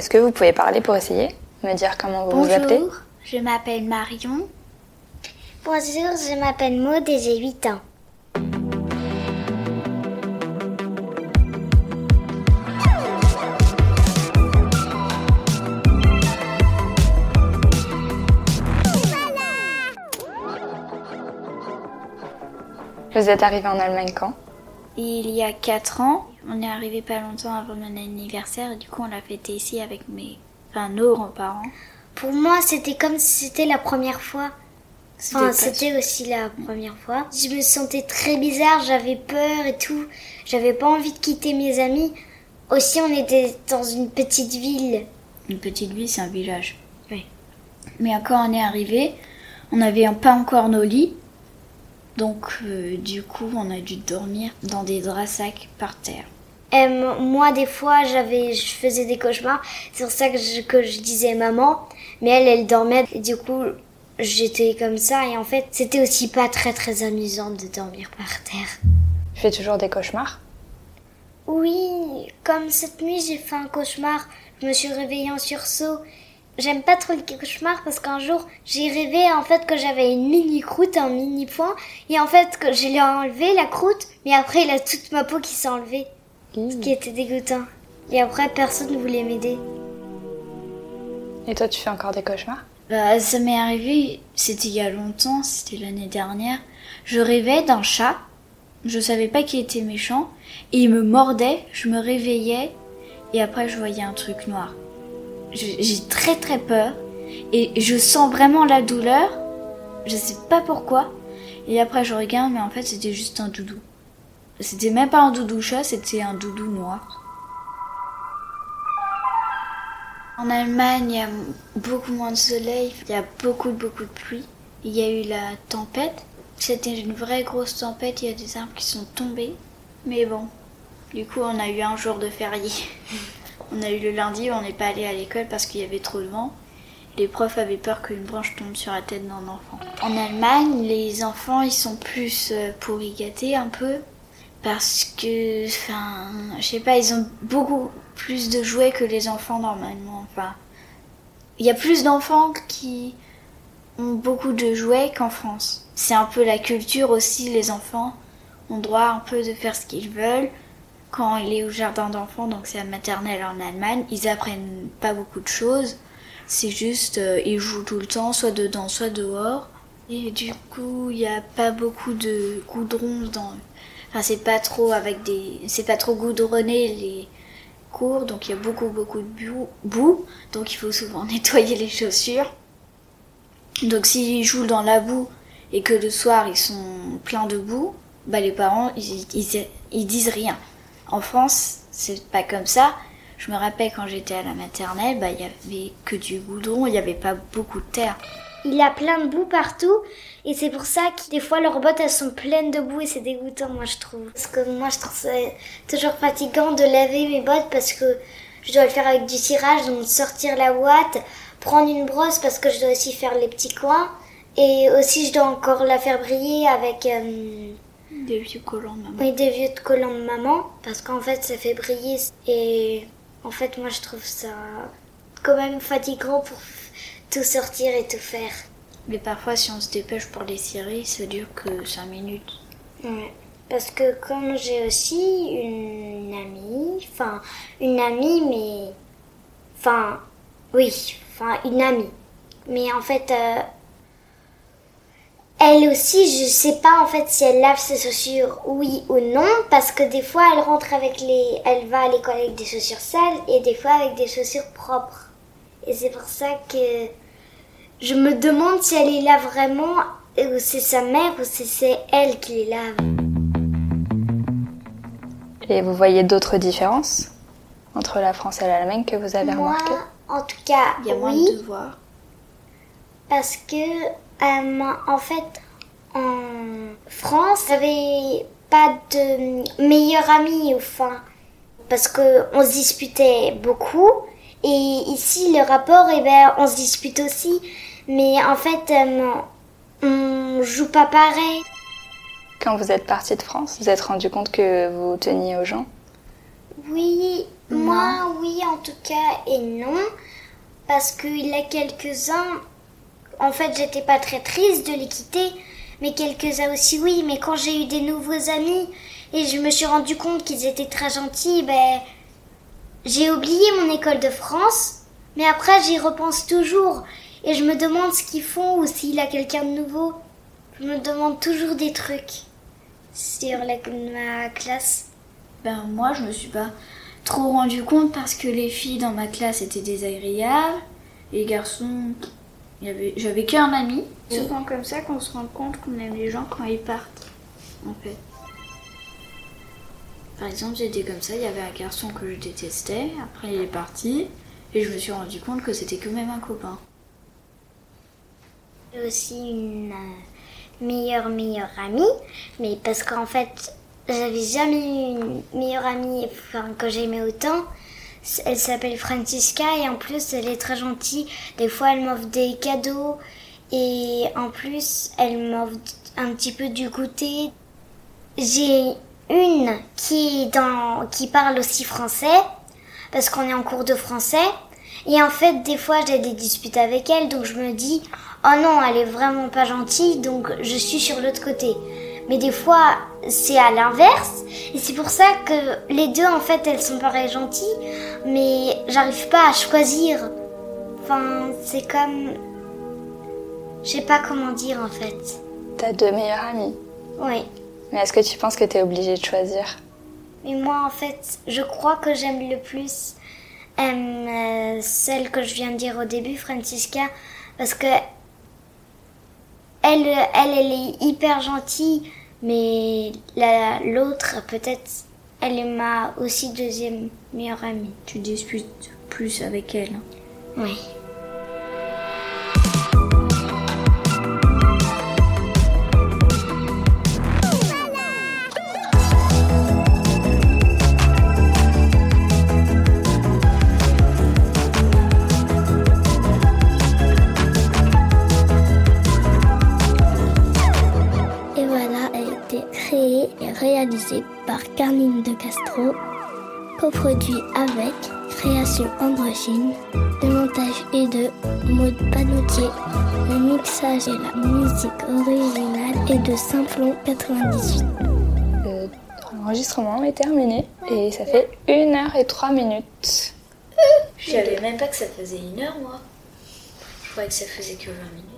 Est-ce que vous pouvez parler pour essayer Me dire comment vous vous appelez? Bonjour, je m'appelle Marion. Bonjour, je m'appelle Maud et j'ai 8 ans. Vous êtes arrivé en Allemagne quand? Il y a 4 ans, on est arrivé pas longtemps avant mon anniversaire et du coup on l'a fêté ici avec mes, enfin nos grands-parents. Pour moi, c'était comme si c'était la première fois. Enfin, c'était aussi la première fois. Je me sentais très bizarre, j'avais peur et tout. J'avais pas envie de quitter mes amis. Aussi, on était dans une petite ville. Une petite ville, c'est un village. Oui. Mais quand on est arrivé, on n'avait pas encore nos lits. Donc euh, du coup, on a dû dormir dans des draps sacs par terre. Euh, moi, des fois, j'avais, je faisais des cauchemars. C'est pour ça que je, que je disais maman. Mais elle, elle dormait. Et du coup, j'étais comme ça. Et en fait, c'était aussi pas très très amusant de dormir par terre. Tu fais toujours des cauchemars? Oui, comme cette nuit, j'ai fait un cauchemar. Je me suis réveillée en sursaut. J'aime pas trop les cauchemars parce qu'un jour, j'ai rêvé en fait que j'avais une mini croûte, un mini point. Et en fait, que je l'ai enlevé la croûte. Mais après, il a toute ma peau qui s'est enlevée. Ce qui était dégoûtant. Et après, personne ne voulait m'aider. Et toi, tu fais encore des cauchemars? Bah, ça m'est arrivé, c'était il y a longtemps, c'était l'année dernière. Je rêvais d'un chat, je savais pas qu'il était méchant, et il me mordait, je me réveillais, et après je voyais un truc noir. J'ai très très peur, et je sens vraiment la douleur, je sais pas pourquoi, et après je regarde, mais en fait c'était juste un doudou. C'était même pas un doudou chat, c'était un doudou noir. En Allemagne, il y a beaucoup moins de soleil, il y a beaucoup, beaucoup de pluie. Il y a eu la tempête. C'était une vraie grosse tempête, il y a des arbres qui sont tombés. Mais bon, du coup, on a eu un jour de férié. On a eu le lundi, on n'est pas allé à l'école parce qu'il y avait trop de vent. Les profs avaient peur qu'une branche tombe sur la tête d'un enfant. En Allemagne, les enfants, ils sont plus euh, pourri gâtés un peu. Parce que, enfin, je sais pas, ils ont beaucoup plus de jouets que les enfants normalement. Enfin, il y a plus d'enfants qui ont beaucoup de jouets qu'en France. C'est un peu la culture aussi, les enfants ont droit un peu de faire ce qu'ils veulent. Quand il est au jardin d'enfants, donc c'est la maternelle en Allemagne, ils apprennent pas beaucoup de choses. C'est juste, euh, ils jouent tout le temps, soit dedans, soit dehors. Et du coup, il n'y a pas beaucoup de goudron dans. Enfin, c'est pas trop avec des. C'est pas trop goudronné les cours, donc il y a beaucoup, beaucoup de boue. Donc il faut souvent nettoyer les chaussures. Donc s'ils jouent dans la boue et que le soir ils sont pleins de boue, bah les parents ils disent rien. En France, c'est pas comme ça. Je me rappelle quand j'étais à la maternelle, bah il y avait que du goudron, il y avait pas beaucoup de terre. Il a plein de boue partout. Et c'est pour ça que des fois leurs bottes elles sont pleines de boue et c'est dégoûtant, moi je trouve. Parce que moi je trouve ça toujours fatigant de laver mes bottes parce que je dois le faire avec du cirage, donc sortir la ouate, prendre une brosse parce que je dois aussi faire les petits coins. Et aussi je dois encore la faire briller avec euh, Des vieux collants, maman. oui, des vieux collants de maman parce qu'en fait ça fait briller. Et en fait moi je trouve ça quand même fatigant pour tout sortir et tout faire. Mais parfois, si on se dépêche pour les cirer, ça dure que 5 minutes. Ouais. Parce que comme j'ai aussi une amie, enfin une amie, mais enfin oui, enfin une amie, mais en fait euh, elle aussi, je sais pas en fait si elle lave ses chaussures oui ou non, parce que des fois elle rentre avec les, elle va à l'école avec des chaussures sales et des fois avec des chaussures propres. Et c'est pour ça que je me demande si elle les lave vraiment, ou c'est sa mère ou si c'est elle qui les lave. Et vous voyez d'autres différences entre la France et l'Allemagne que vous avez remarquées? en tout cas, Il y a moins oui, de devoirs. parce que euh, en fait, en France, j'avais pas de meilleur ami, enfin, parce que on se disputait beaucoup. Et ici, le rapport, eh ben, on se dispute aussi, mais en fait, euh, on joue pas pareil. Quand vous êtes parti de France, vous vous êtes rendu compte que vous teniez aux gens? Oui, Moi, oui, en tout cas, et non. Parce qu'il y a quelques-uns, en fait, j'étais pas très triste de les quitter. Mais quelques-uns aussi, oui. Mais quand j'ai eu des nouveaux amis et je me suis rendu compte qu'ils étaient très gentils, ben, j'ai oublié mon école de France. Mais après, j'y repense toujours. Et je me demande ce qu'ils font ou s'il a quelqu'un de nouveau. Je me demande toujours des trucs sur la, ma classe. Ben moi, je me suis pas trop rendu compte parce que les filles dans ma classe étaient désagréables. Et les garçons, j'avais qu'un ami. C'est souvent comme ça qu'on se rend compte qu'on aime les gens quand ils partent, en fait. Par exemple, j'étais comme ça, il y avait un garçon que je détestais, après il est parti, et je me suis rendu compte que c'était quand même un copain. J'ai aussi une euh, meilleure, meilleure amie, mais parce qu'en fait, j'avais jamais eu une meilleure amie enfin, que j'aimais autant. Elle s'appelle Francisca et en plus elle est très gentille. Des fois elle m'offre des cadeaux et en plus elle m'offre un petit peu du goûter. J'ai une qui qui parle aussi français parce qu'on est en cours de français et en fait des fois j'ai des disputes avec elle donc je me dis oh non elle est vraiment pas gentille donc je suis sur l'autre côté. Mais des fois c'est à l'inverse et c'est pour ça que les deux en fait elles sont pareilles gentilles mais j'arrive pas à choisir. Enfin c'est comme je sais pas comment dire en fait. T'as deux meilleures amies. Oui. Mais est-ce que tu penses que t'es obligée de choisir? Mais moi, en fait, je crois que j'aime le plus euh, celle que je viens de dire au début, Francisca, parce que elle, elle, elle est hyper gentille, mais la- l'autre, peut-être, elle est ma aussi deuxième meilleure amie. Tu disputes plus avec elle. Oui. Par Carline de Castro, coproduit avec Création Androgyne. Le montage est de Maud Panoutier. Le mixage et la musique originale est de Simplon 98. Euh, L'enregistrement est terminé et ça fait 1 heure et 3 minutes. Je savais même pas que ça faisait une heure, moi. Je croyais que ça faisait que 20 minutes.